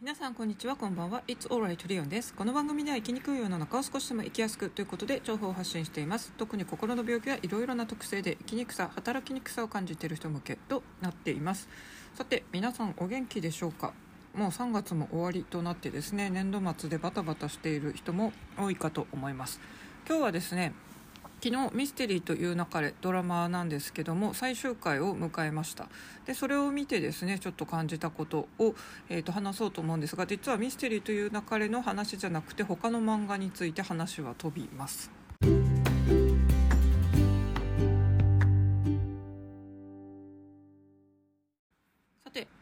皆さんこんにちはこんばんは。It's alright リオンです。この番組では生きにくい世の中を少しでも生きやすくということで情報を発信しています。特に心の病気はいろいろな特性で生きにくさ働きにくさを感じている人向けとなっています。さて皆さんお元気でしょうか？もう3月も終わりとなってですね年度末でバタバタしている人も多いかと思います。今日はですね昨日「ミステリーという流れ」ドラマなんですけども最終回を迎えました。でそれを見てですねちょっと感じたことを、えー、と話そうと思うんですが実は「ミステリーという流れ」の話じゃなくて他の漫画について話は飛びます。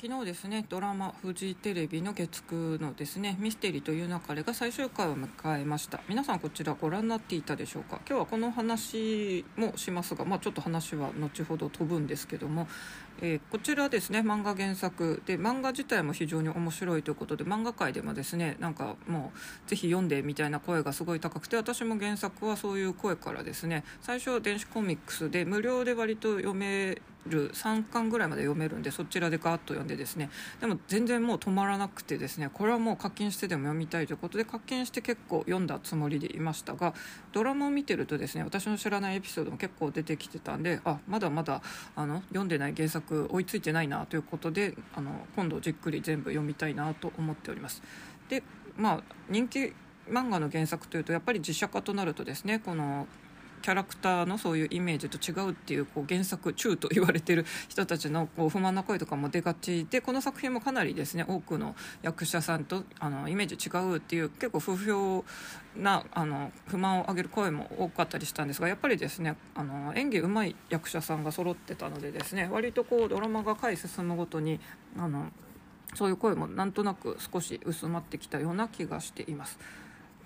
昨日ですねドラマフジテレビの月9のですねミステリーという流れが最終回を迎えました。皆さんこちらご覧になっていたでしょうか？今日はこの話もしますがまあちょっと話は後ほど飛ぶんですけども、えー、こちらですね漫画原作。で漫画自体も非常に面白いということで漫画界でもですねなんかもうぜひ読んでみたいな声がすごい高くて私も原作はそういう声からですね最初は電子コミックスで無料で割と読める3巻ぐらいまで読めるんでそちらでガーッと読んでですねでも全然もう止まらなくてですねこれはもう課金してでも読みたいということで課金して結構読んだつもりでいましたがドラマを見てるとですね私の知らないエピソードも結構出てきてたんであまだまだあの読んでない原作く追いついてないなということであの今度じっくり全部読みたいなと思っております。でまあ人気漫画の原作というとやっぱり実写化となるとですねこのキャラクターのそういうイメージと違うっていうこう原作中と言われてる人たちのこう不満な声とかも出がちでこの作品もかなりですね多くの役者さんとあのイメージ違うっていう結構不評なあの不満を上げる声も多かったりしたんですがやっぱりですねあの演技うまい役者さんが揃ってたのでですね割とこうドラマが回進むごとにあのそういう声もなんとなく少し薄まってきたような気がしています。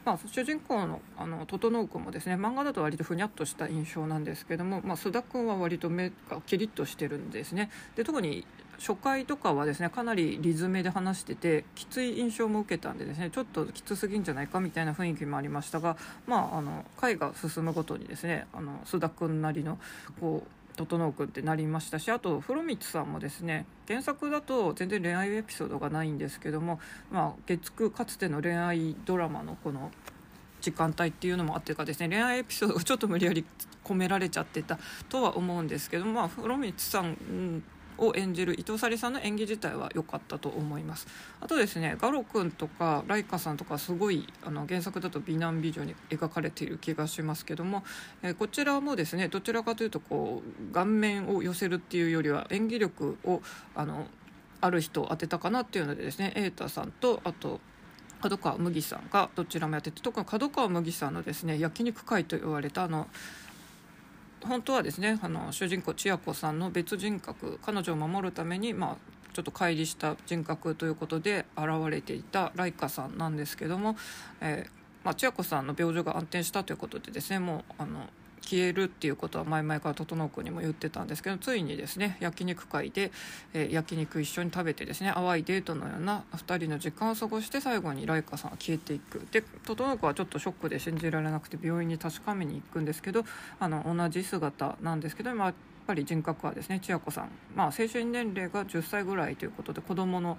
まあ、主人公のあの整君もですね漫画だと割とふにゃっとした印象なんですけども、まあ、須田君は割と目がキリッとしてるんですね。で特に初回とかはですねかなりリズムで話しててきつい印象も受けたんでですねちょっときつすぎんじゃないかみたいな雰囲気もありましたが、まあ、あの回が進むごとにですねあの須田君なりのこう整君ってなりましたしあと風呂光さんもですね原作だと全然恋愛エピソードがないんですけども、まあ、月9かつての恋愛ドラマのこの時間帯っていうのもあってかですね恋愛エピソードがちょっと無理やり込められちゃってたとは思うんですけどまあ風呂光さんを演じる伊藤沙莉さんの演技自体は良かったと思います。あとですねガロ君とかライカさんとかすごいあの原作だと美男美女に描かれている気がしますけども、えー、こちらもですねどちらかというとこう顔面を寄せるっていうよりは演技力をあのある人を当てたかなっていうのでですね瑛太さんとあと角川麦さんがどちらもやってて特に角川麦さんのですね焼肉会と言われたあの本当はですねあの主人公千夜子さんの別人格彼女を守るために、まあ、ちょっと乖離した人格ということで現れていたライカさんなんですけども、えーまあ、千夜子さんの病状が安定したということでですねもうあの消えるっていうことは前々から整君にも言ってたんですけどついにですね焼肉会で、えー、焼肉一緒に食べてですね淡いデートのような2人の時間を過ごして最後にライカさんは消えていくで整君はちょっとショックで信じられなくて病院に確かめに行くんですけどあの同じ姿なんですけど、まあ、やっぱり人格はですね千夜子さん、まあ、精神年齢が10歳ぐらいということで子供の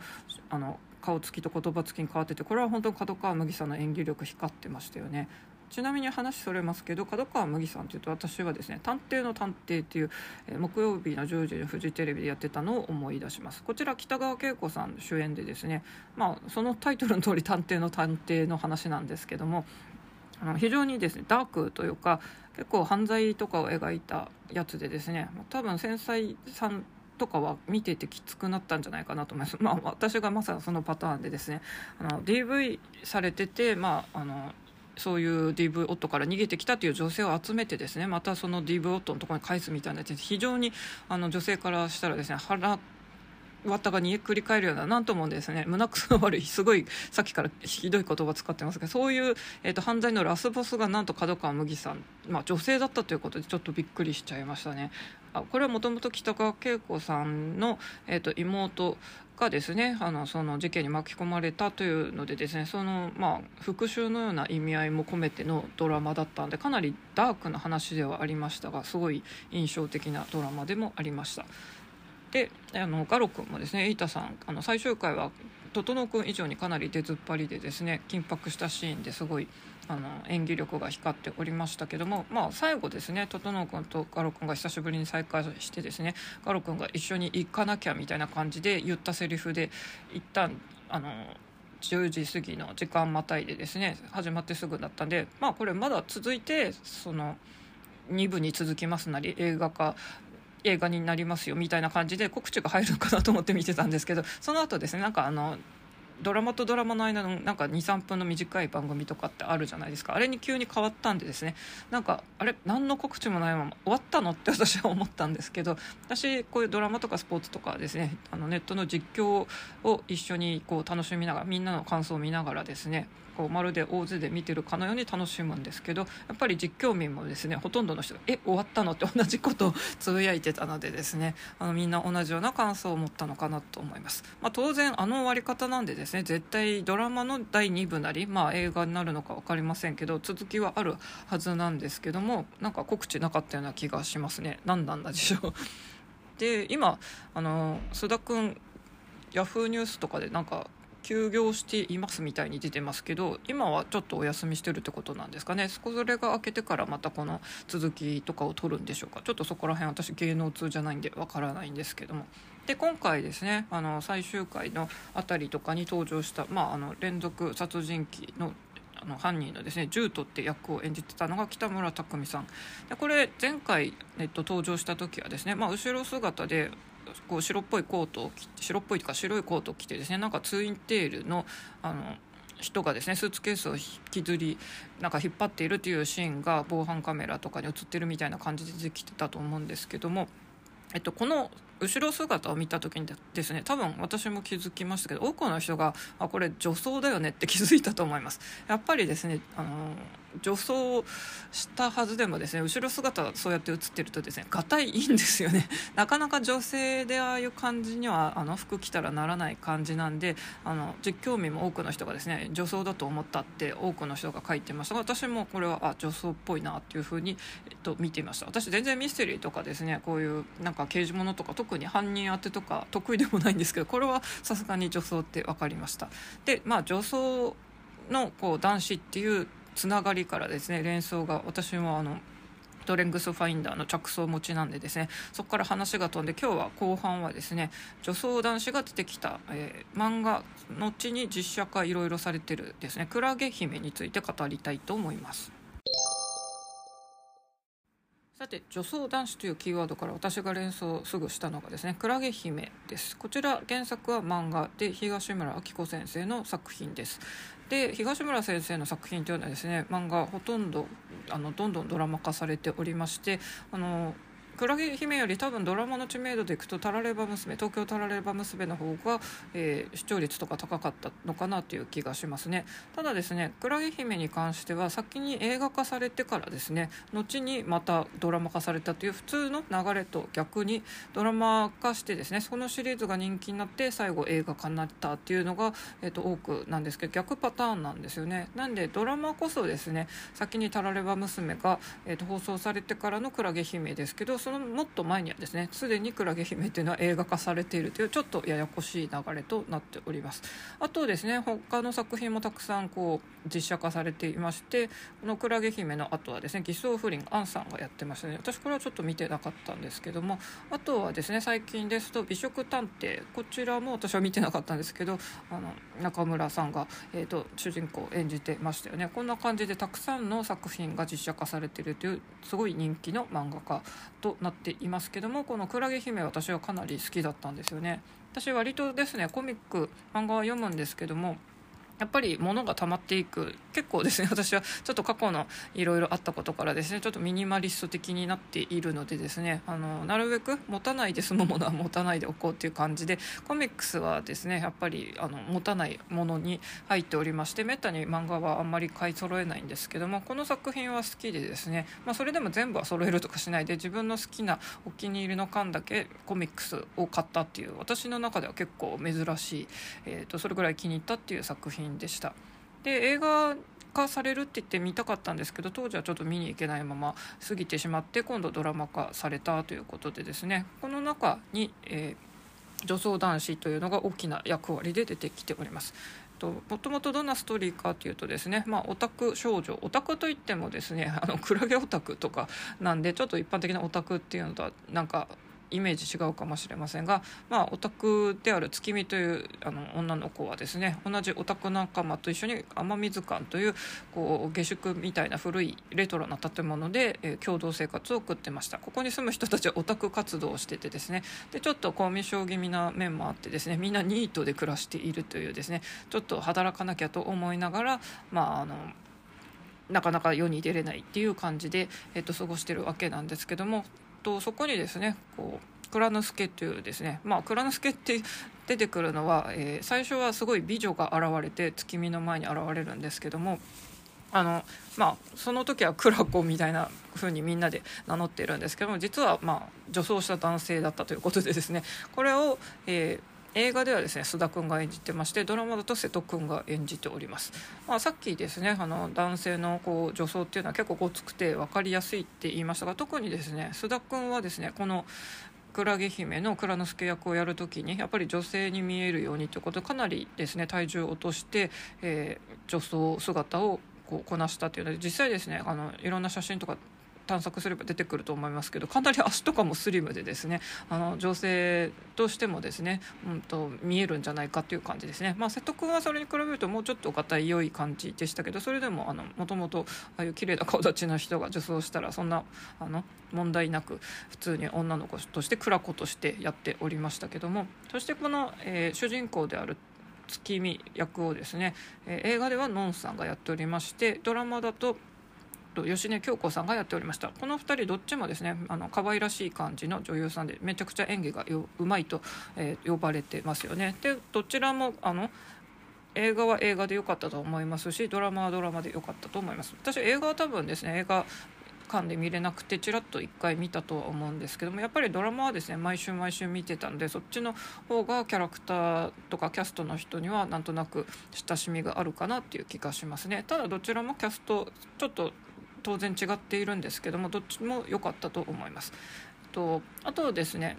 あの顔つきと言葉つきに変わっててこれは本当に角川麦さんの演技力光ってましたよね。ちなみに話それますけど角川麦さんというと私はですね「探偵の探偵」っていう、えー、木曜日の10時でフジテレビでやってたのを思い出しますこちら北川景子さん主演でですねまあそのタイトルの通り探偵の探偵の話なんですけどもあの非常にですねダークというか結構犯罪とかを描いたやつでですね多分繊細さんとかは見ててきつくなったんじゃないかなと思います。まあ、私がまさにそのパターンでですね、あの DV されてて、まあ、あのそういう DV 夫から逃げてきたという女性を集めてですねまたその DV 夫のところに返すみたいな非常にあの女性からしたらですね腹綿が煮えくり返るようななんともですね胸くその悪いすごいさっきからひどい言葉使ってますけどそういう、えーと、犯罪のラスボスがなんと角川麦さん、まあ、女性だったということでちょっとびっくりしちゃいましたね。あこれはもともと北川景子さんの、えーと、妹がですねあのその事件に巻き込まれたというのでですねその、まあ、復讐のような意味合いも込めてのドラマだったんでかなりダークな話ではありましたがすごい印象的なドラマでもありました。であのガロ君もですね瑛太さんあの最終回は整君以上にかなり出ずっぱりでですね緊迫したシーンですごいあの演技力が光っておりましたけども、まあ、最後ですね整君とガロ君が久しぶりに再会してですねガロ君が一緒に行かなきゃみたいな感じで言ったセリフで一旦あの10時過ぎの時間またいでですね始まってすぐだったんでまあこれまだ続いてその2部に続きますなり映画化映画になりますよみたいな感じで告知が入るのかなと思って見てたんですけどその後ですねなんかあのドラマとドラマの間のなんか23分の短い番組とかってあるじゃないですか。あれに急に変わったんでですね。なんかあれ何の告知もないまま終わったのって私は思ったんですけど私こういうドラマとかスポーツとかですねあのネットの実況を一緒にこう楽しみながらみんなの感想を見ながらですねこうまるで大勢で見てるかのように楽しむんですけどやっぱり実況民もですねほとんどの人が「え終わったの?」って同じことをつぶやいてたのでですねあのみんな同じような感想を持ったのかなと思います、まあ、当然あの終わり方なんでですね絶対ドラマの第2部なり、まあ、映画になるのか分かりませんけど続きはあるはずなんですけどもなんか告知なかったような気がしますね。何なんだでしょうで今あの須田君ヤフーニュースとかでなんか休業していますみたいに出てますけど今はちょっとお休みしてるってことなんですかね。そこそれが明けてからまたこの続きとかを取るんでしょうか。ちょっとそこら辺私芸能通じゃないんでわからないんですけども。で今回ですねあの最終回の辺りとかに登場した、まあ、あの連続殺人鬼のあの犯人のですねジュートって役を演じてたのが北村匠海さん。でこれ前回、えっと、登場した時はですね、まあ、後ろ姿でこう白っぽいコートを着て白っぽいというか白いコートを着てですねなんかツインテールのあの人がですねスーツケースを引きずりなんか引っ張っているというシーンが防犯カメラとかに映ってるみたいな感じで出てきてたと思うんですけども、えっと、この後ろ姿を見た時にですね多分私も気づきましたけど多くの人があこれ女装だよねって気づいたと思います。やっぱりですねあの女装したはずでもですね後ろ姿そうやって映ってるとですねがたいいいんですよね。なかなか女性でああいう感じにはあの服着たらならない感じなんであの実況民も多くの人がですね女装だと思ったって多くの人が書いてましたが私もこれはあ女装っぽいなっていうふうに、えっと、見ていました。私全然ミステリーとかですねこういうなんか刑事物とか特に犯人当てとか得意でもないんですけどこれはさすがに女装って分かりました。でまあ女装のこう男子っていうつながりからですね連想が私もあのトレングスファインダーの着想持ちなんでですねそこから話が飛んで今日は後半はですね女装男子が出てきた、えー、漫画後に実写化いろいろされてるですねクラゲ姫について語りたいと思います。さて女装男子というキーワードから私が連想すぐしたのがですねクラゲ姫ですこちら原作は漫画で東村明子先生の作品ですで東村先生の作品というのはですね漫画ほとんどあのどんどんドラマ化されておりましてあのクラゲ姫より多分ドラマの知名度でいくとタラレバ娘東京タラレバ娘の方が、えー、視聴率とか高かったのかなという気がしますね。ただですねクラゲ姫に関しては先に映画化されてからですね後にまたドラマ化されたという普通の流れと逆にドラマ化してですねそのシリーズが人気になって最後映画化になったっていうのが、えーと、多くなんですけど逆パターンなんですよね。なんでドラマこそですね先にタラレバ娘が、えーと放送されてからのクラゲ姫ですけどそのもっと前にはですねすでに「クラゲ姫」っていうのは映画化されているというちょっとややこしい流れとなっております。あとですね他の作品もたくさんこう実写化されていましてこの「クラゲ姫」の後はですね偽装不倫アンさんがやってましたね。私これはちょっと見てなかったんですけどもあとはですね最近ですと「美食探偵」こちらも私は見てなかったんですけどあの中村さんが、えーと、主人公を演じてましたよね。こんな感じでたくさんの作品が実写化されているというすごい人気の漫画家となっていますけどもこの「クラゲ姫」私はかなり好きだったんですよね。私割とですねコミック漫画は読むんですけどもやっぱり物が溜まっていく。結構ですね。私はちょっと過去のいろいろあったことからですねちょっとミニマリスト的になっているのでですねあのなるべく持たないで済むものは持たないでおこうっていう感じでコミックスはですねやっぱりあの持たないものに入っておりましてめったに漫画はあんまり買い揃えないんですけどもこの作品は好きでですね、まあ、それでも全部は揃えるとかしないで自分の好きなお気に入りの巻だけコミックスを買ったっていう私の中では結構珍しい、えーとそれぐらい気に入ったっていう作品でした。で映画化されるって言って見たかったんですけど当時はちょっと見に行けないまま過ぎてしまって今度ドラマ化されたということでですねこの中に、えー女装男子というのが大きな役割で出てきております。もともとどんなストーリーかというとですね、まあ、オタク少女オタクといってもですねあのクラゲオタクとかなんでちょっと一般的なオタクっていうのとはなんかイメージ違うかもしれませんが、まあ、オタクである月見というあの女の子はですね同じオタク仲間と一緒に雨水館というこう下宿みたいな古いレトロな建物で、えー、共同生活を送ってました。ここに住む人たちはオタク活動をしててですねでちょっとコミュ障気味な面もあってですねみんなニートで暮らしているというですねちょっと働かなきゃと思いながらまああのなかなか世に出れないっていう感じで、えっと、過ごしてるわけなんですけどもとそこにですねこう蔵之介というですねまあ蔵之介って出てくるのは、えー、最初はすごい美女が現れて月見の前に現れるんですけどもあのまあその時はクラコみたいな風にみんなで名乗っているんですけども実はまあ女装した男性だったということでですねこれを、えー映画ではですね須田君が演じてましてドラマだと瀬戸君が演じております、まあ、さっきですねあの男性のこう女装っていうのは結構ごつくて分かりやすいって言いましたが特にですね須田君はですねこのクラゲ姫の蔵之介役をやる時にやっぱり女性に見えるようにということでかなりですね体重を落として、えー、女装姿をこうこなしたというので実際ですねあのいろんな写真とか探索すれば出てくると思いますけどかなり足とかもスリムでですねあの女性としてもですね、うんと、見えるんじゃないかという感じですね、まあ、瀬戸君はそれに比べるともうちょっとがたい良い感じでしたけどそれでももともとああいう綺麗な顔立ちの人が女装したらそんなあの問題なく普通に女の子として蔵子としてやっておりましたけどもそしてこの、えー、主人公である月見役をですね、えー、映画ではのんさんがやっておりましてドラマだとと芳根京子さんがやっておりました。この2人どっちもですねあの可愛らしい感じの女優さんでめちゃくちゃ演技がうまいと、えー、呼ばれてますよね。でどちらもあの映画は映画で良かったと思いますしドラマはドラマで良かったと思います。私映画は多分ですね映画館で見れなくてちらっと1回見たとは思うんですけどもやっぱりドラマはですね毎週毎週見てたんでそっちの方がキャラクターとかキャストの人にはなんとなく親しみがあるかなっていう気がしますね。ただどちらもキャストちょっと当然違っているんですけどもどっちも良かったと思います。とあとですね、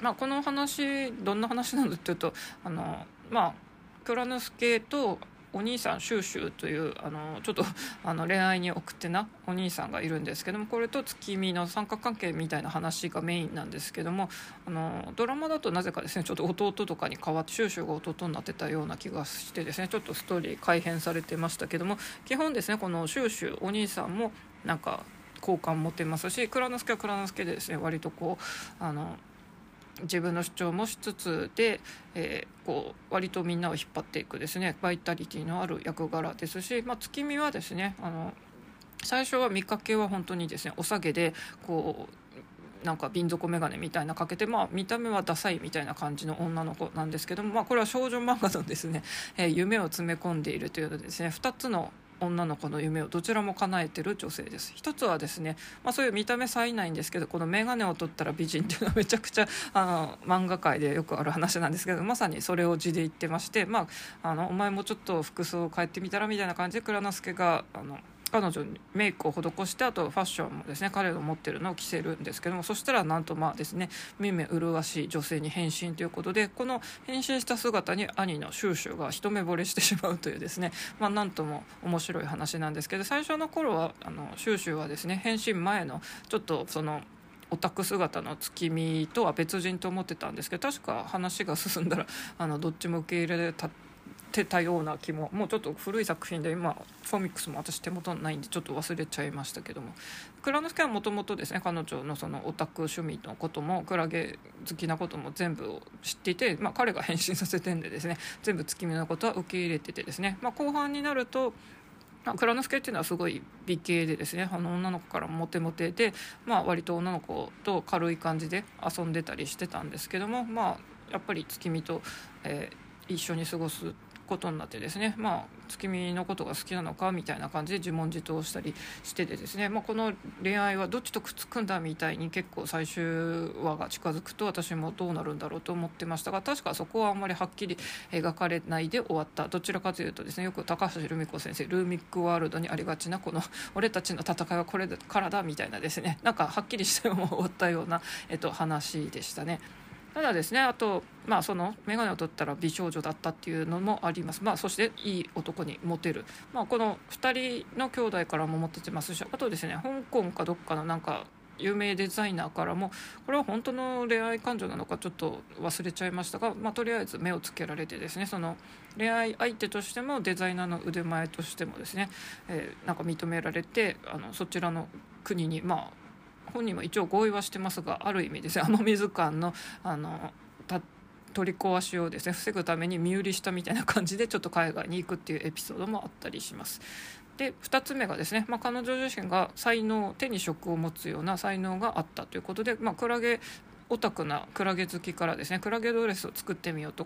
まあ、この話どんな話なのっていうとあのまあクロノス系とお兄さんシューシューというあのちょっとあの恋愛に送ってなお兄さんがいるんですけどもこれと月見の三角関係みたいな話がメインなんですけどもあのドラマだとなぜかですねちょっと弟とかに代わってシューシューが弟になってたような気がしてですねちょっとストーリー改変されてましたけども基本ですねこのシューシューお兄さんもなんか好感持てますし蔵之介は蔵之介でですね割とこうあの自分の主張もしつつで、えー、こう割とみんなを引っ張っていくですね。バイタリティのある役柄ですし、まあ、月見はですねあの最初は見かけは本当にですねお下げでこうなんか瓶底眼鏡みたいなかけて、まあ、見た目はダサいみたいな感じの女の子なんですけども、まあ、これは少女漫画のですね、えー、夢を詰め込んでいるというのでですね2つの女の子の夢をどちらも叶えてる女性です。一つはですね、まあ、そういう見た目さえないんですけどこの眼鏡を取ったら美人っていうのはめちゃくちゃ あの漫画界でよくある話なんですけどまさにそれを字で言ってまして、まあ、あのお前もちょっと服装を変えてみたらみたいな感じで蔵之介があの彼女にメイクを施してあとファッションもですね彼の持ってるのを着せるんですけどもそしたらなんとまあですね目目麗しい女性に変身ということでこの変身した姿に兄のシューシュが一目惚れしてしまうというですね まあなんとも面白い話なんですけど最初の頃はあのシューシュはですね変身前のちょっとそのオタク姿の月見とは別人と思ってたんですけど確か話が進んだらあのどっちも受け入れたてたような気ももうちょっと古い作品で今フォミックスも私手元ないんでちょっと忘れちゃいましたけども。蔵之介はもともとですね彼女のそのオタク趣味のこともクラゲ好きなことも全部を知っていて、まあ、彼が変身させてんでですね全部月見のことは受け入れててですね、まあ、後半になると蔵之介っていうのはすごい美形でですねあの女の子からモテモテで、まあ、割と女の子と軽い感じで遊んでたりしてたんですけどもまあやっぱり月見と、えー、一緒に過ごすことになってですねまあ月見のことが好きなのかみたいな感じで自問自答したりしててですね、まあ、この恋愛はどっちとくっつくんだみたいに結構最終話が近づくと私もどうなるんだろうと思ってましたが確かそこはあんまりはっきり描かれないで終わったどちらかというとですねよく高橋留美子先生ルーミックワールドにありがちなこの 俺たちの戦いはこれからだみたいなですねなんかはっきりしたまま終わったような、えっと、話でしたね。ただですねあとまあその眼鏡を取ったら美少女だったっていうのもあります。まあそしていい男にモテる。まあこの2人の兄弟からもモテてますしあとですね香港かどっかのなんか有名デザイナーからもこれは本当の恋愛感情なのかちょっと忘れちゃいましたが、まあ、とりあえず目をつけられてですねその恋愛相手としてもデザイナーの腕前としてもですね、えー、なんか認められてあのそちらの国にまあ本人も一応合意はしてますがある意味ですね雨水館のあの取り壊しをですね防ぐために身売りしたみたいな感じでちょっと海外に行くっていうエピソードもあったりします。で2つ目がですね、まあ、彼女自身が才能手に職を持つような才能があったということで、まあ、クラゲオタクなクラゲ好きからですねクラゲドレスを作ってみようと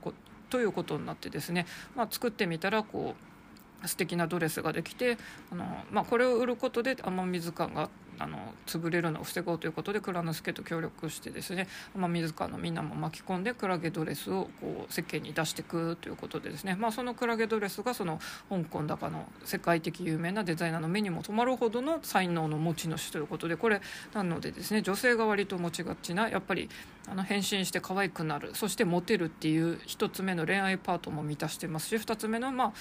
ということになってですね、まあ、作ってみたらこう素敵なドレスができてあの、まあ、これを売ることで雨水感があの潰れるのを防ごうということで蔵之介と協力してですね雨水川のみんなも巻き込んでクラゲドレスをこう世間に出していくということでですね、まあ、そのクラゲドレスがその香港高の世界的有名なデザイナーの目にも留まるほどの才能の持ち主ということでこれなのでですね女性が割と持ちがちなやっぱりあの変身して可愛くなるそしてモテるっていう1つ目の恋愛パートも満たしてますし2つ目のまあ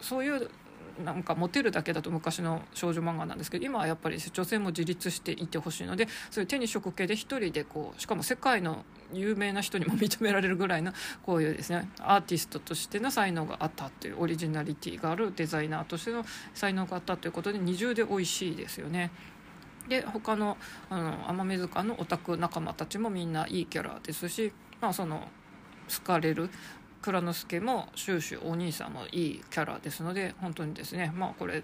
そういうなんかモテるだけだと昔の少女漫画なんですけど今はやっぱり女性も自立していてほしいのでそういう手に職系で一人でこうしかも世界の有名な人にも認められるぐらいのこういうですねアーティストとしての才能があったというオリジナリティがあるデザイナーとしての才能があったということで二重で美味しいですよね。で他のあの雨水館のオタク仲間たちもみんないいキャラですし、まあ、その好かれる蔵之介も終始お兄さんもいいキャラですので本当にですねまあこれ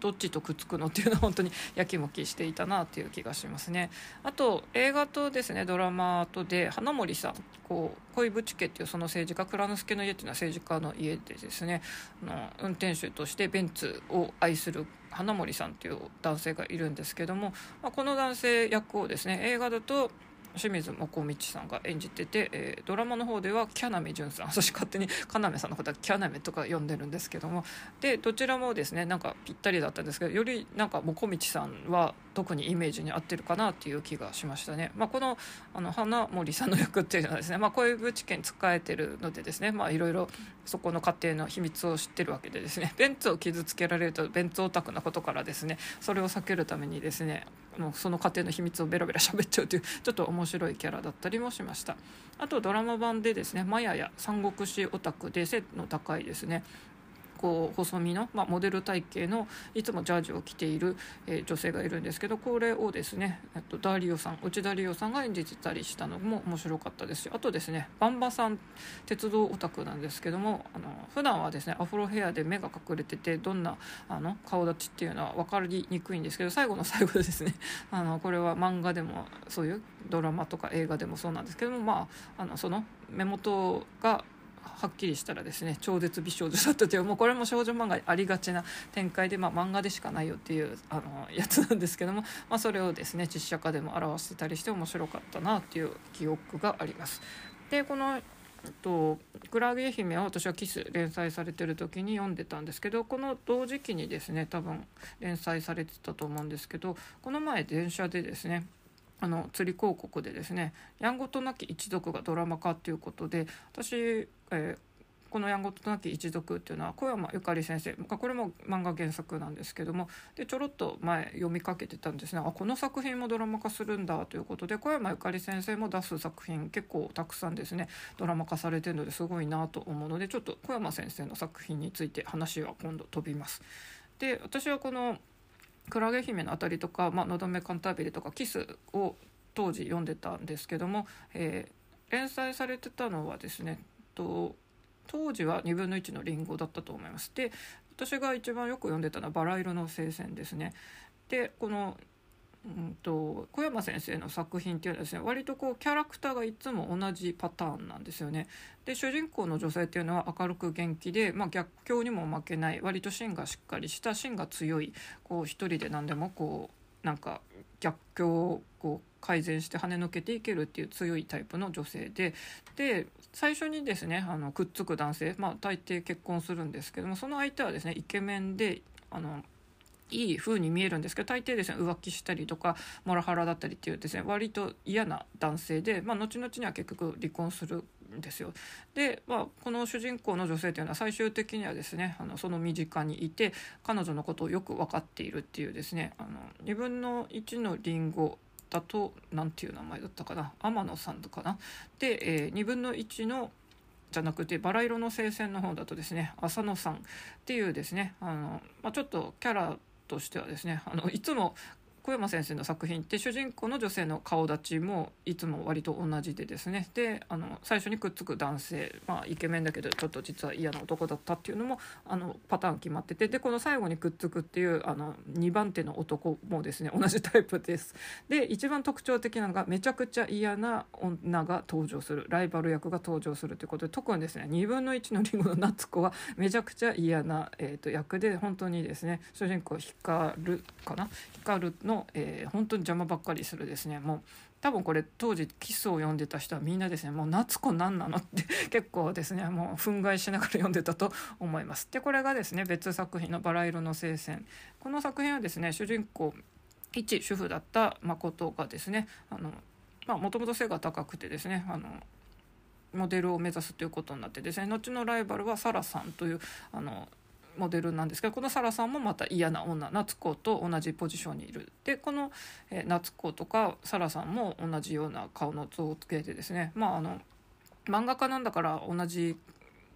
どっちとくっつくのっていうのは本当にやきもきしていたなっていう気がしますね。あと映画とですねドラマとで花森さんこう恋淵家っていうその政治家蔵之介の家っていうのは政治家の家でですねあの運転手としてベンツを愛する花森さんっていう男性がいるんですけども、まあ、この男性役をですね映画だと清水もこみちさんが演じてて、えー、ドラマの方ではキャナメ潤さん。私勝手にカナメさんのことはキャナメとか呼んでるんですけども。でどちらもですねなんかぴったりだったんですけどよりなんかもこみちさんは特にイメージに合ってるかなっていう気がしましたね。まあ、このあの花森さんの役っていうのはですね、まあ、こういう知見使えてるのでですねいろいろそこの家庭の秘密を知ってるわけでですね ベンツを傷つけられるとベンツオタクなことからですねそれを避けるためにですねもうその家庭の秘密をベラベラ喋っちゃうという ちょっと面白いキャラだったりもしましたあとドラマ版でですねマヤや三国志オタクで背の高いですねこう細身の、まあ、モデル体型のいつもジャージを着ている、えー、女性がいるんですけどこれをですね、えっと、ダーリオさん内田理央さんが演じてたりしたのも面白かったですしあとですねバンバさん鉄道オタクなんですけどもあの普段はですねアフロヘアで目が隠れててどんなあの顔立ちっていうのは分かりにくいんですけど最後の最後でですね あのこれは漫画でもそういうドラマとか映画でもそうなんですけどもまああのその目元がはっきりしたらですね超絶美少女だったというもうこれも少女漫画ありがちな展開で、まあ、漫画でしかないよっていうあのやつなんですけども、まあ、それをですね実写化でも表してたりして面白かったなっていう記憶があります。でこのと「クラゲ姫」は私はキス連載されてる時に読んでたんですけどこの同時期にですね多分連載されてたと思うんですけどこの前電車でですねあの釣り広告でですね「やんごとなき一族」がドラマ化っていうことで私、えー、この「やんごとなき一族」っていうのは小山ゆかり先生これも漫画原作なんですけどもでちょろっと前読みかけてたんですねあこの作品もドラマ化するんだということで小山ゆかり先生も出す作品結構たくさんですねドラマ化されてるのですごいなと思うのでちょっと小山先生の作品について話は今度飛びます。で私はこのクラゲ姫のあたりとか、まあのどめカンタービレとかキスを当時読んでたんですけども、えー、連載されてたのはですねと当時は2分の1のリンゴだったと思います。で私が一番よく読んでたのはバラ色の聖戦ですね。でこのうんと小山先生の作品っていうのはですね割とこうキャラクターがいつも同じパターンなんですよね。で主人公の女性っていうのは明るく元気で、まあ、逆境にも負けない割と芯がしっかりした芯が強いこう一人で何でもこうなんか逆境をこう改善して跳ねのけていけるっていう強いタイプの女性でで最初にですねあのくっつく男性、まあ、大抵結婚するんですけどもその相手はですねイケメンであのいい風に見えるんですけど大抵ですね浮気したりとかモラハラだったりっていうですね割と嫌な男性で、まあ、後々には結局離婚するんですよ。で、まあ、この主人公の女性というのは最終的にはですねあのその身近にいて彼女のことをよく分かっているっていうですねあの2分の1のリンゴだと何ていう名前だったかな天野さんとかな。で、えー、2分の1のじゃなくてバラ色の聖戦の方だとですね浅野さんっていうですねあの、まあ、ちょっとキャラとしてはですねあのいつも小山先生の作品って主人公の女性の顔立ちもいつも割と同じでですねであの最初にくっつく男性、まあ、イケメンだけどちょっと実は嫌な男だったっていうのもあのパターン決まっててでこの最後にくっつくっていうあの2番手の男もですね同じタイプです。で一番特徴的なのがめちゃくちゃ嫌な女が登場するライバル役が登場するということで特にですね2分の1のリンゴの夏子はめちゃくちゃ嫌な、えーと、役で本当にですね主人公光るかな？光のの、えー、本当に邪魔ばっかりするですねもう多分これ当時キスを読んでた人はみんなですねもう夏子何なのって 結構ですねもう憤慨しながら読んでたと思います。でこれがですね別作品の「バラ色の聖戦」この作品はですね主人公一主婦だった誠がですねあのもともと背が高くてですねあのモデルを目指すということになってですね後のライバルはサラさんというあのモデルなんですけどこのサラさんもまた嫌な女夏子と同じポジションにいる。でこの、えー、夏子とかサラさんも同じような顔の像をつけてですね。まああの漫画家なんだから同じ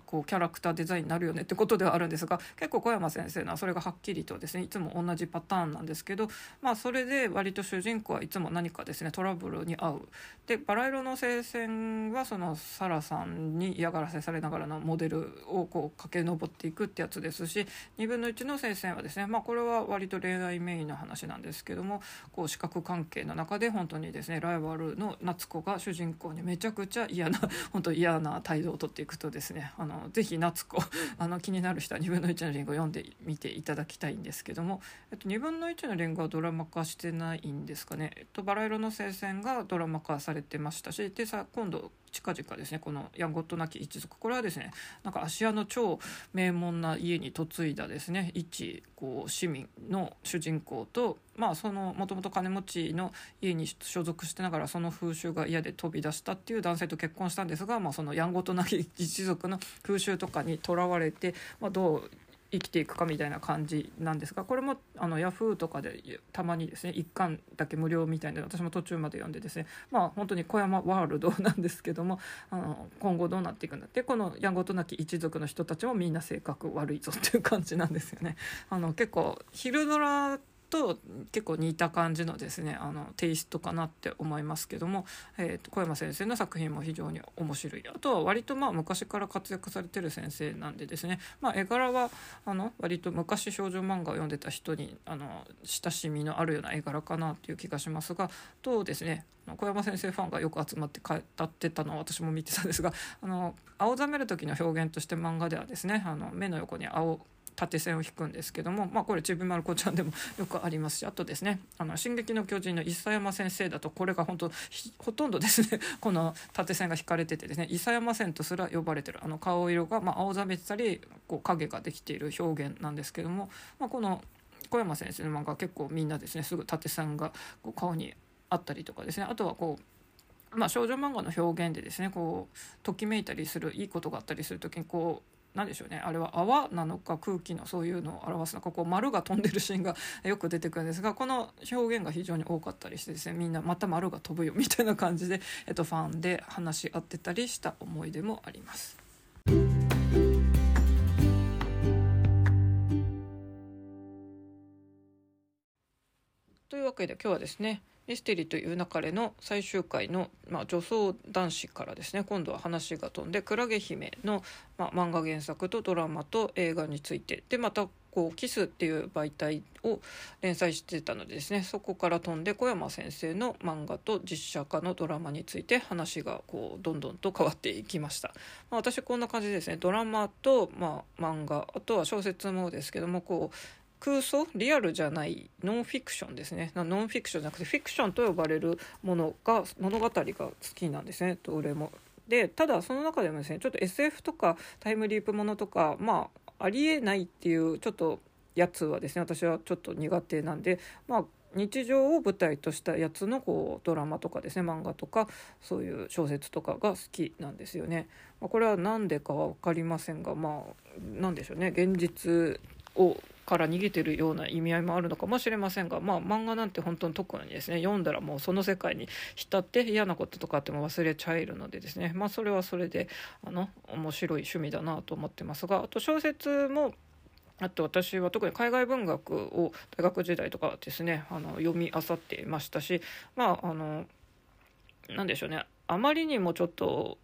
こうキャラクターデザインになるよねってことではあるんですが結構小山先生のはそれがはっきりとですねいつも同じパターンなんですけどまあそれで割と主人公はいつも何かですねトラブルに遭う。でバラ色の聖戦はそのサラさんに嫌がらせされながらのモデルをこう駆け上っていくってやつですし2分の1の聖戦はですねまあこれは割と恋愛メインの話なんですけどもこう視覚関係の中で本当にですねライバルの夏子が主人公にめちゃくちゃ嫌な本当嫌な態度をとっていくとですねあのぜひ夏子 あの気になる人は2分の1のリンゴ読んでみていただきたいんですけども、えっと、2分の1のリンゴはドラマ化してないんですかね、えっと、バラ色の聖戦がドラマ化されてましたしでさ今度近々ですねこのやんごとなき一族。これはですねなんか芦屋の超名門な家に嫁いだですね一こう市民の主人公とまあそのもともと金持ちの家に所属してながらその風習が嫌で飛び出したっていう男性と結婚したんですが、まあ、そのやんごとなき一族の風習とかにとらわれて、まあ、どう生きていくかみたいな感じなんですがこれもあのヤフーとかでたまにですね1巻だけ無料みたいな私も途中まで読んでですねまあ本当に小山ワールドなんですけどもあの今後どうなっていくんだってこのやんごとなき一族の人たちもみんな性格悪いぞっていう感じなんですよね。あの結構昼ドラと結構似た感じのですねあのテイストかなって思いますけども、えーと、小山先生の作品も非常に面白いあとは割とまあ昔から活躍されてる先生なんでですね、まあ、絵柄はあの割と昔少女漫画を読んでた人にあの親しみのあるような絵柄かなっていう気がしますがとですね小山先生ファンがよく集まって語ってたのを私も見てたんですがあの青ざめる時の表現として漫画ではですねあの目の横に青縦線を引くんですけども、まあ、これちびまる子ちゃんでも よくありますしあとですね「あの進撃の巨人」の伊佐山先生だとこれが本当ほとんどですね この縦線が引かれててですね伊佐山線とすら呼ばれてるあの顔色が、まあ、青ざめてたりこう影ができている表現なんですけども、まあ、この小山先生の漫画結構みんなですねすぐ縦線がこう顔にあったりとかですねあとはこうまあ、少女漫画の表現でですねこうときめいたりするいいことがあったりする時にこう何でしょうねあれは泡なのか空気のそういうのを表すのかこう丸が飛んでるシーンがよく出てくるんですがこの表現が非常に多かったりしてですねみんなまた丸が飛ぶよみたいな感じで、えっと、ファンで話し合ってたりした思い出もあります。けで今日はですねミステリーという流れの最終回の、まあ、女装男子からですね今度は話が飛んで「クラゲ姫の」まあ、漫画原作とドラマと映画についてでまたこうキスっていう媒体を連載してたのでですねそこから飛んで小山先生の漫画と実写化のドラマについて話がこうどんどんと変わっていきました、まあ、私こんな感じですね。ドラマと、まあ、漫画あとは小説もですけどもこう空想？リアルじゃない？ノンフィクションですね。ノンフィクションじゃなくてフィクションと呼ばれるものが物語が好きなんですね。どれも。でただその中でもですねちょっと SF とかタイムリープものとかまあありえないっていうちょっとやつはですね私はちょっと苦手なんでまあ日常を舞台としたやつのこうドラマとかですね漫画とかそういう小説とかが好きなんですよね。まあ、これは何でかは分かりませんがまあ何でしょうね。現実をから逃げてるような意味合いもあるのかもしれませんが、まあ、漫画なんて本当に特にですね読んだらもうその世界に浸って嫌なこととかっても忘れちゃえるのでですね、まあ、それはそれであの面白い趣味だなと思ってますがあと小説もあと私は特に海外文学を大学時代とかですねあの読み漁っていましたしまああのなんでしょうねあまりにもちょっと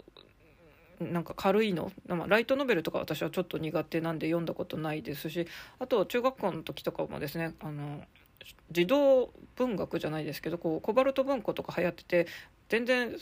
なんか軽いの、まあ、ライトノベルとか私はちょっと苦手なんで読んだことないですしあと中学校の時とかもですねあの児童文学じゃないですけどこうコバルト文庫とか流行ってて全然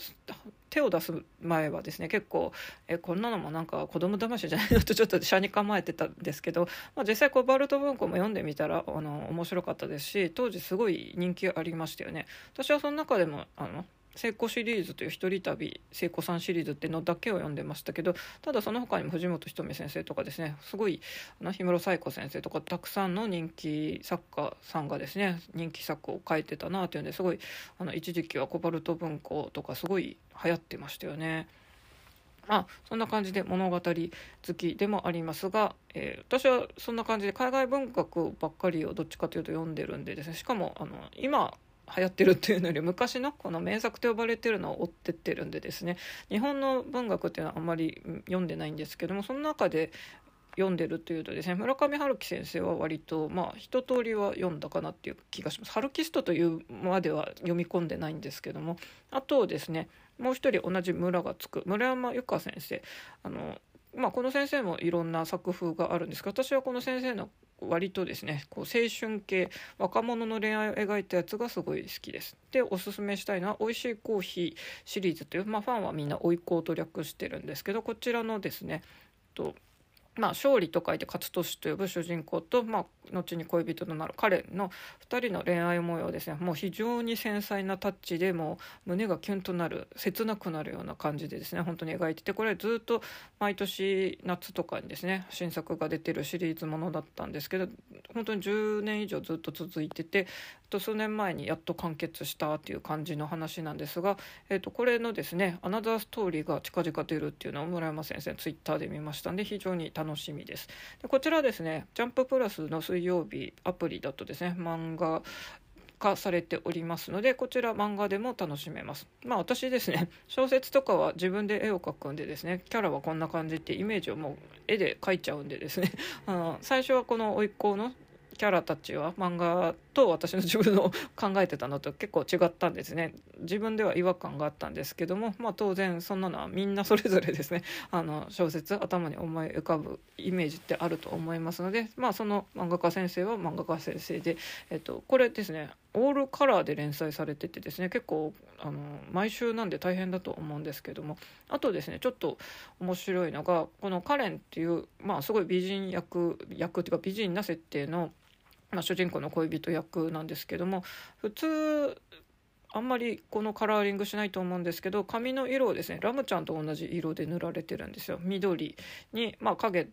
手を出す前はですね結構えこんなのもなんか子供騙しじゃないのとちょっと車に構えてたんですけど、まあ、実際コバルト文庫も読んでみたらあの面白かったですし当時すごい人気ありましたよね。私はその中でもあの成功シリーズという一人旅成功さんシリーズっていうのだけを読んでましたけどただその他にも藤本ひとみ先生とかですねすごいあの氷室冴子先生とかたくさんの人気作家さんがですね人気作を書いてたなというんですごいあの一時期はコバルト文庫とかすごい流行ってましたよね。まあ、そんな感じで物語好きでもありますが、えー、私はそんな感じで海外文学ばっかりをどっちかというと読んでるんでですねしかもあの今流行ってるっていうのより昔のこの名作と呼ばれてるのを追ってってるんでですね日本の文学っていうのはあんまり読んでないんですけどもその中で読んでるというとですね村上春樹先生は割とまあ一通りは読んだかなっていう気がします。ハルキストというまでは読み込んでないんですけどもあとですねもう一人同じ村がつく村山由佳先生あのまあ、この先生もいろんな作風があるんですが私はこの先生の割とですねこう青春系若者の恋愛を描いたやつがすごい好きです。でおすすめしたいのは「美味しいコーヒー」シリーズという、まあ、ファンはみんな「おいこう」と略してるんですけどこちらのですねとまあ、勝利と書いて勝利と呼ぶ主人公と、まあ、後に恋人となる彼の2人の恋愛模様ですね。もう非常に繊細なタッチでもう胸がキュンとなる切なくなるような感じでですね。本当に描いててこれずっと毎年夏とかにですね新作が出てるシリーズものだったんですけど本当に10年以上ずっと続いててと数年前にやっと完結したっていう感じの話なんですが、えー、とこれのですね「アナザーストーリー」が近々出るっていうのを村山先生ツイッターで見ましたんで非常に楽しみしみです。でこちらですね「ジャンププラス」の水曜日アプリだとですね漫画化されておりますのでこちら漫画でも楽しめますまあ私ですね 小説とかは自分で絵を描くんでですねキャラはこんな感じってイメージをもう絵で描いちゃうんでですね あの最初はこの甥っ子のキャラたちは漫画と私の自分の考えてたのと結構違ったんですね。自分では違和感があったんですけども、まあ、当然そんなのはみんなそれぞれですね。あの小説頭に思い浮かぶイメージってあると思いますので、まあ、その漫画家先生は漫画家先生で、えっと、これですねオールカラーで連載されててですね結構あの毎週なんで大変だと思うんですけどもあとですねちょっと面白いのがこのカレンっていう、まあ、すごい美人役役っていうか美人な設定のまあ、主人公の恋人役なんですけども普通あんまりこのカラーリングしないと思うんですけど髪の色をですねラムちゃんと同じ色で塗られてるんですよ。緑に、まあ、影、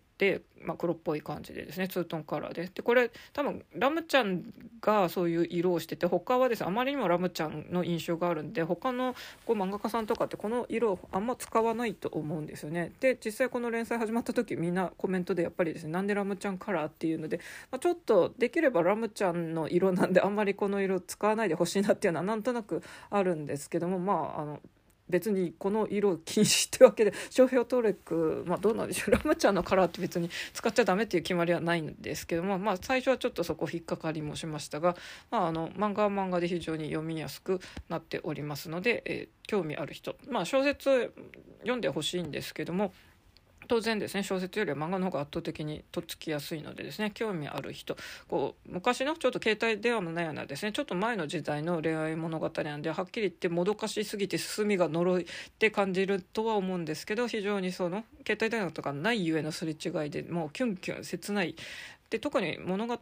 まあ、黒っぽい感じでですねツートンカラーで。でこれ多分ラムちゃんがそういう色をしてて他はですねあまりにもラムちゃんの印象があるんで他のこう漫画家さんとかってこの色をあんま使わないと思うんですよね。で実際この連載始まった時みんなコメントでやっぱりですねなんでラムちゃんカラーっていうので、まあ、ちょっとできればラムちゃんの色なんであんまりこの色使わないでほしいなっていうのはなんとなくあるんですけどもまああの別にこの色禁止ってわけで商標登録まあどうなんでしょう。ラムちゃんのカラーって別に使っちゃダメっていう決まりはないんですけどもまあ最初はちょっとそこ引っかかりもしましたが、まあ、あの漫画は漫画で非常に読みやすくなっておりますので、えー、興味ある人まあ小説読んでほしいんですけども当然ですね。小説よりは漫画の方が圧倒的にとっつきやすいのでですね。興味ある人。こう昔のちょっと携帯電話のないようなですね。ちょっと前の時代の恋愛物語なんではっきり言ってもどかしすぎて進みが呪いって感じるとは思うんですけど非常にその携帯電話とかないゆえのすれ違いでもうキュンキュン切ないで特に物語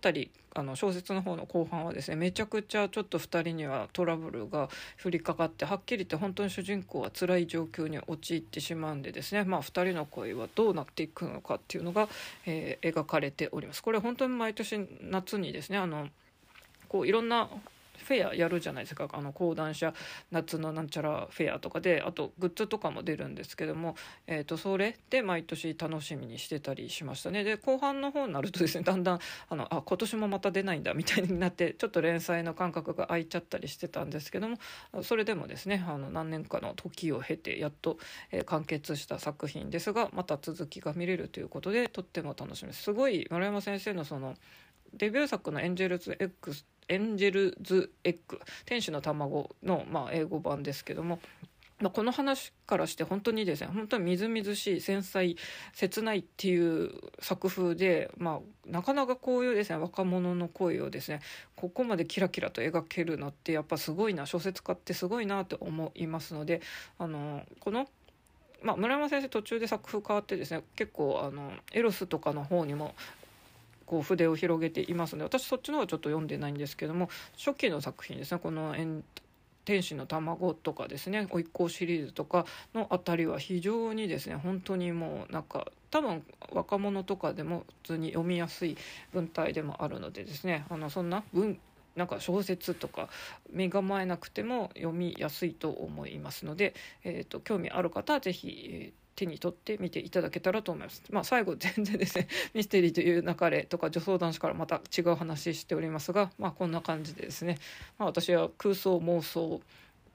あの小説の方の後半はですねめちゃくちゃちょっと2人にはトラブルが降りかかってはっきり言って本当に主人公は辛い状況に陥ってしまうんでですね、まあ、2人の恋はどうなっていくのかっていうのが、えー、描かれております。これ本当に毎年夏にですねあのこういろんなフェアやるじゃないですか。あの講談社夏のなんちゃらフェアとかであとグッズとかも出るんですけども、えー、とそれで毎年楽しみにしてたりしましたね。で後半の方になるとですねだんだんあのあ今年もまた出ないんだみたいになってちょっと連載の間隔が空いちゃったりしてたんですけども。それでもですねあの何年かの時を経てやっと、えー、完結した作品ですがまた続きが見れるということでとっても楽しみです。すごい丸山先生のそのデビュー作の「エンジェルズ X」エンジェルズ・エッグ天使の卵の、まあ、英語版ですけども、まあ、この話からして本当にですね本当にみずみずしい繊細切ないっていう作風で、まあ、なかなかこういうですね若者の恋をですねここまでキラキラと描けるのってやっぱすごいな小説家ってすごいなと思いますのであのこのまあ、村山先生途中で作風変わってですね結構あのエロスとかの方にもこう筆を広げていますので私そっちの方はちょっと読んでないんですけども初期の作品ですねこの「天使の卵」とかですね「おいっ子」シリーズとかのあたりは非常にですね本当にもうなんか多分若者とかでも普通に読みやすい文体でもあるのでですねあのそんな文なんか小説とか身構えなくても読みやすいと思いますので、えーと、興味ある方は是非、えー手に取ってみていただけたらと思います。まあ、最後全然ですね ミステリーという流れとか女装男子からまた違う話しておりますが、まあ、こんな感じでですね、まあ、私は空想妄想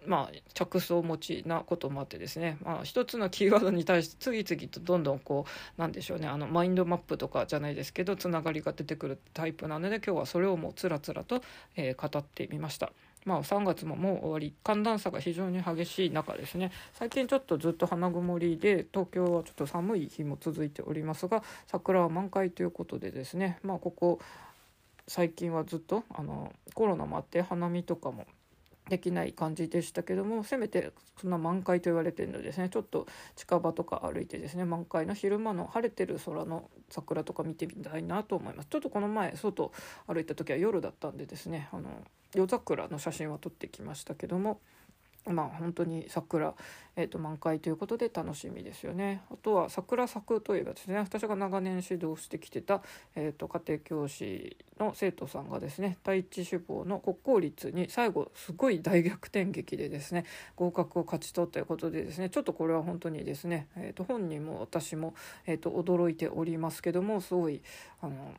まあ、着想持ちなこともあってですね、まあ、一つのキーワードに対して次々とどんどんこうなんでしょうねあのマインドマップとかじゃないですけどつながりが出てくるタイプなので今日はそれをもうつらつらと、えー、語ってみました。まあ、3月ももう終わり。寒暖差が非常に激しい中ですね。最近ちょっとずっと花曇りで東京はちょっと寒い日も続いておりますが桜は満開ということでですね。まあここ最近はずっとあのコロナもあって花見とかもできない感じでしたけどもせめてそんな満開と言われてるのでですね。ちょっと近場とか歩いてですね満開の昼間の晴れてる空の桜とか見てみたいなと思います。ちょっとこの前外歩いた時は夜だったんでですねあの夜桜の写真は撮ってきましたけどもまあ本当に桜、えー、と満開ということで楽しみですよね。あとは桜咲くといえばですね私が長年指導してきてた、えー、と家庭教師の生徒さんがですね第一志望の国公立に最後すごい大逆転劇でですね合格を勝ち取ったということでですねちょっとこれは本当にですね、えー、と本人も私も、えー、と驚いておりますけどもすごいあの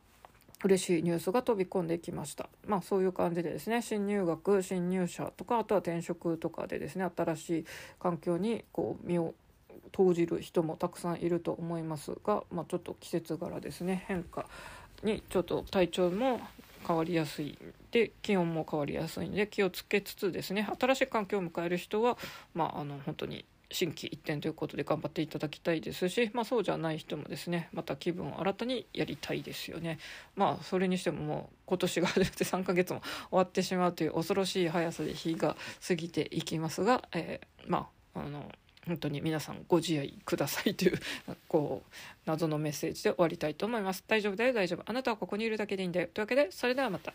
嬉しいニュースが飛び込んできました。まあそういう感じでですね、新入学、新入社とか、あとは転職とかでですね、新しい環境にこう身を投じる人もたくさんいると思いますが、まあ、ちょっと季節柄ですね、変化にちょっと体調も変わりやすいで気温も変わりやすいんで気をつけつつですね新しい環境を迎える人はまああの本当に心機一転ということで頑張っていただきたいですし、まあ、そうじゃない人もですねまた気分を新たにやりたいですよね。まあそれにしてももう今年が始まって3ヶ月も終わってしまうという恐ろしい速さで日が過ぎていきますが、えー、まああの本当に皆さんご自愛くださいという こう謎のメッセージで終わりたいと思います。大丈夫だよ大丈夫あなたはここにいるだけでいいんだよというわけでそれではまた。